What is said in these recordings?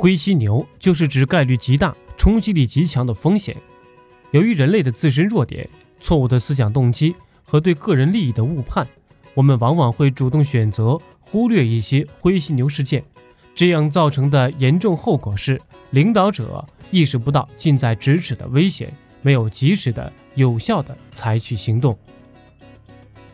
灰犀牛就是指概率极大、冲击力极强的风险。由于人类的自身弱点、错误的思想动机和对个人利益的误判，我们往往会主动选择忽略一些灰犀牛事件。这样造成的严重后果是，领导者意识不到近在咫尺的危险，没有及时的、有效的采取行动。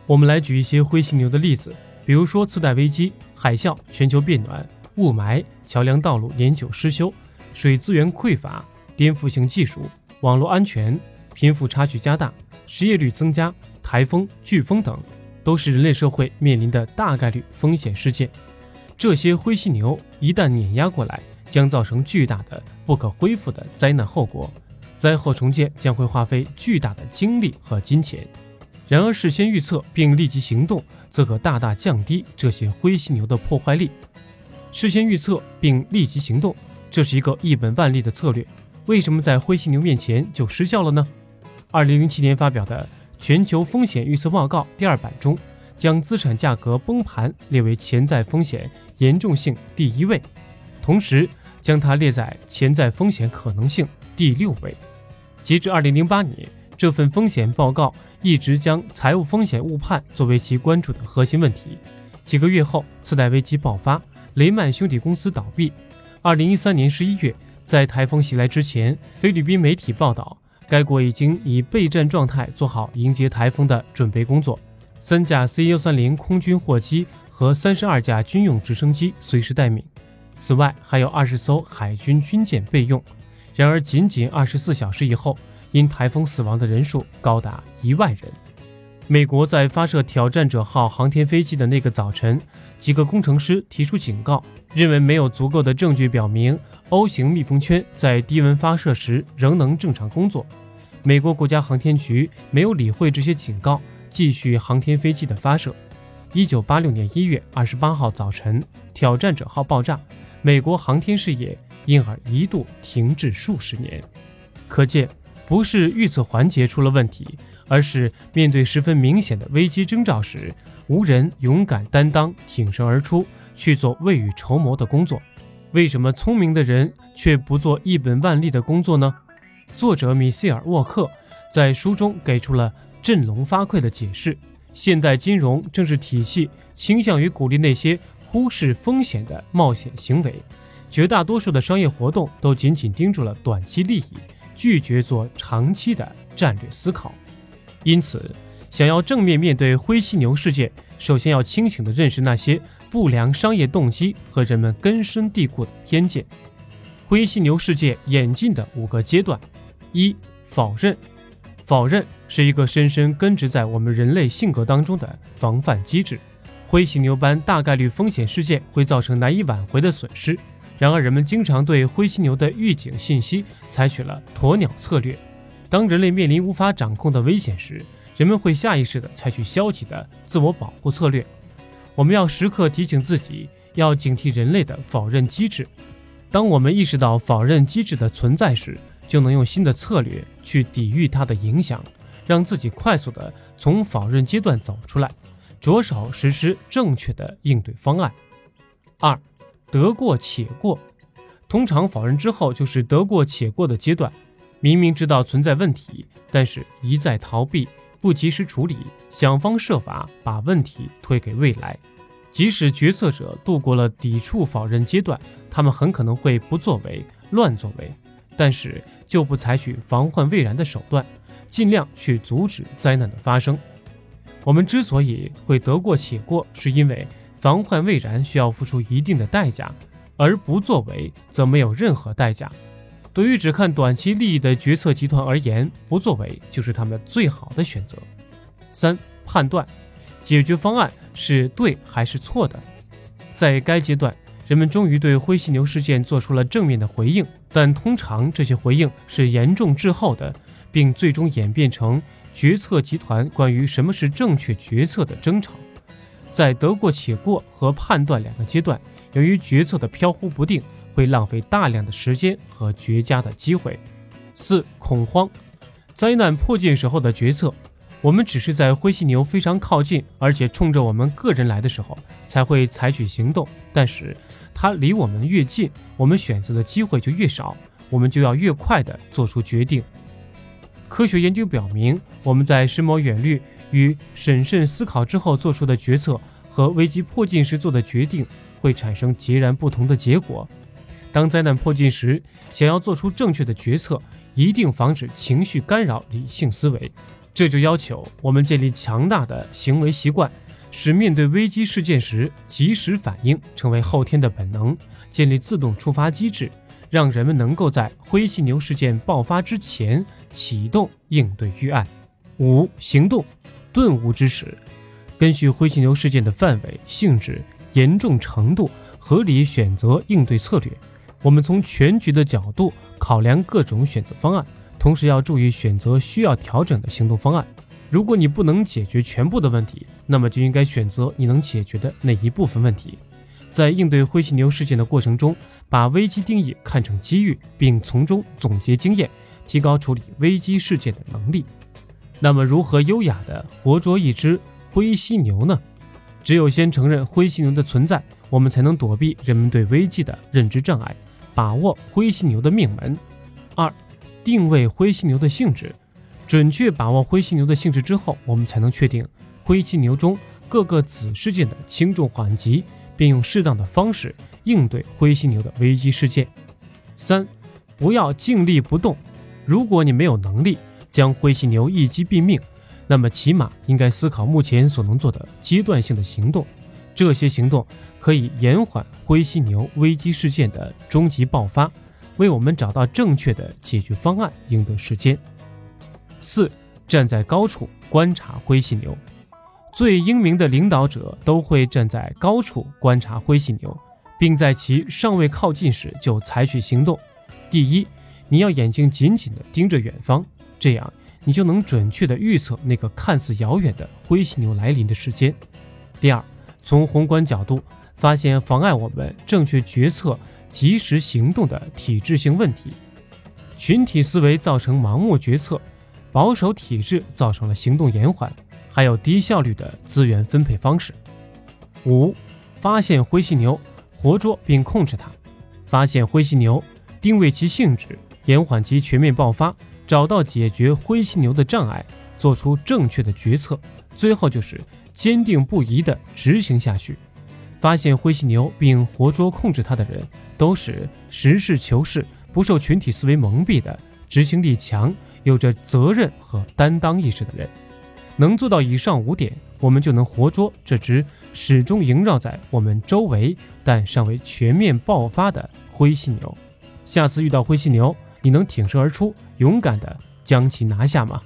我们来举一些灰犀牛的例子，比如说次贷危机、海啸、全球变暖。雾霾、桥梁道路年久失修、水资源匮乏、颠覆性技术、网络安全、贫富差距加大、失业率增加、台风、飓风等，都是人类社会面临的大概率风险事件。这些灰犀牛一旦碾压过来，将造成巨大的、不可恢复的灾难后果，灾后重建将会花费巨大的精力和金钱。然而，事先预测并立即行动，则可大大降低这些灰犀牛的破坏力。事先预测并立即行动，这是一个一本万利的策略。为什么在灰犀牛面前就失效了呢？二零零七年发表的《全球风险预测报告》第二版中，将资产价格崩盘列为潜在风险严重性第一位，同时将它列在潜在风险可能性第六位。截至二零零八年，这份风险报告一直将财务风险误判作为其关注的核心问题。几个月后，次贷危机爆发。雷曼兄弟公司倒闭。二零一三年十一月，在台风袭来之前，菲律宾媒体报道，该国已经以备战状态做好迎接台风的准备工作。三架 C 幺三零空军货机和三十二架军用直升机随时待命，此外还有二十艘海军军舰备用。然而，仅仅二十四小时以后，因台风死亡的人数高达一万人。美国在发射挑战者号航天飞机的那个早晨，几个工程师提出警告，认为没有足够的证据表明 O 型密封圈在低温发射时仍能正常工作。美国国家航天局没有理会这些警告，继续航天飞机的发射。一九八六年一月二十八号早晨，挑战者号爆炸，美国航天事业因而一度停滞数十年。可见，不是预测环节出了问题。而是面对十分明显的危机征兆时，无人勇敢担当、挺身而出去做未雨绸缪的工作。为什么聪明的人却不做一本万利的工作呢？作者米歇尔·沃克在书中给出了振聋发聩的解释：现代金融政治体系倾向于鼓励那些忽视风险的冒险行为，绝大多数的商业活动都紧紧盯住了短期利益，拒绝做长期的战略思考。因此，想要正面面对灰犀牛事件，首先要清醒地认识那些不良商业动机和人们根深蒂固的偏见。灰犀牛事件演进的五个阶段：一、否认。否认是一个深深根植在我们人类性格当中的防范机制。灰犀牛般大概率风险事件会造成难以挽回的损失，然而人们经常对灰犀牛的预警信息采取了鸵鸟策略。当人类面临无法掌控的危险时，人们会下意识地采取消极的自我保护策略。我们要时刻提醒自己，要警惕人类的否认机制。当我们意识到否认机制的存在时，就能用新的策略去抵御它的影响，让自己快速地从否认阶段走出来，着手实施正确的应对方案。二，得过且过。通常否认之后就是得过且过的阶段。明明知道存在问题，但是一再逃避，不及时处理，想方设法把问题推给未来。即使决策者度过了抵触否认阶段，他们很可能会不作为、乱作为，但是就不采取防患未然的手段，尽量去阻止灾难的发生。我们之所以会得过且过，是因为防患未然需要付出一定的代价，而不作为则没有任何代价。对于只看短期利益的决策集团而言，不作为就是他们最好的选择。三、判断解决方案是对还是错的。在该阶段，人们终于对灰犀牛事件做出了正面的回应，但通常这些回应是严重滞后的，并最终演变成决策集团关于什么是正确决策的争吵。在得过且过和判断两个阶段，由于决策的飘忽不定。会浪费大量的时间和绝佳的机会。四、恐慌，灾难迫近时候的决策。我们只是在灰犀牛非常靠近，而且冲着我们个人来的时候才会采取行动。但是它离我们越近，我们选择的机会就越少，我们就要越快地做出决定。科学研究表明，我们在深谋远虑与审慎思考之后做出的决策，和危机迫近时做的决定会产生截然不同的结果。当灾难迫近时，想要做出正确的决策，一定防止情绪干扰理性思维。这就要求我们建立强大的行为习惯，使面对危机事件时及时反应成为后天的本能，建立自动触发机制，让人们能够在灰犀牛事件爆发之前启动应对预案。五、行动，顿悟之时，根据灰犀牛事件的范围、性质、严重程度，合理选择应对策略。我们从全局的角度考量各种选择方案。同时要注意选择需要调整的行动方案。如果你不能解决全部的问题，那么就应该选择你能解决的那一部分问题。在应对灰犀牛事件的过程中，把危机定义看成机遇，并从中总结经验，提高处理危机事件的能力。那么，如何优雅地活捉一只灰犀牛呢？只有先承认灰犀牛的存在，我们才能躲避人们对危机的认知障碍，把握灰犀牛的命门。二。定位灰犀牛的性质，准确把握灰犀牛的性质之后，我们才能确定灰犀牛中各个子事件的轻重缓急，并用适当的方式应对灰犀牛的危机事件。三，不要静立不动。如果你没有能力将灰犀牛一击毙命，那么起码应该思考目前所能做的阶段性的行动。这些行动可以延缓灰犀牛危机事件的终极爆发。为我们找到正确的解决方案，赢得时间。四，站在高处观察灰犀牛。最英明的领导者都会站在高处观察灰犀牛，并在其尚未靠近时就采取行动。第一，你要眼睛紧紧地盯着远方，这样你就能准确地预测那个看似遥远的灰犀牛来临的时间。第二，从宏观角度发现妨碍我们正确决策。及时行动的体制性问题，群体思维造成盲目决策，保守体制造成了行动延缓，还有低效率的资源分配方式。五、发现灰犀牛，活捉并控制它。发现灰犀牛，定位其性质，延缓其全面爆发，找到解决灰犀牛的障碍，做出正确的决策，最后就是坚定不移地执行下去。发现灰犀牛并活捉控制它的人，都是实事求是、不受群体思维蒙蔽的、执行力强、有着责任和担当意识的人。能做到以上五点，我们就能活捉这只始终萦绕在我们周围但尚未全面爆发的灰犀牛。下次遇到灰犀牛，你能挺身而出，勇敢地将其拿下吗？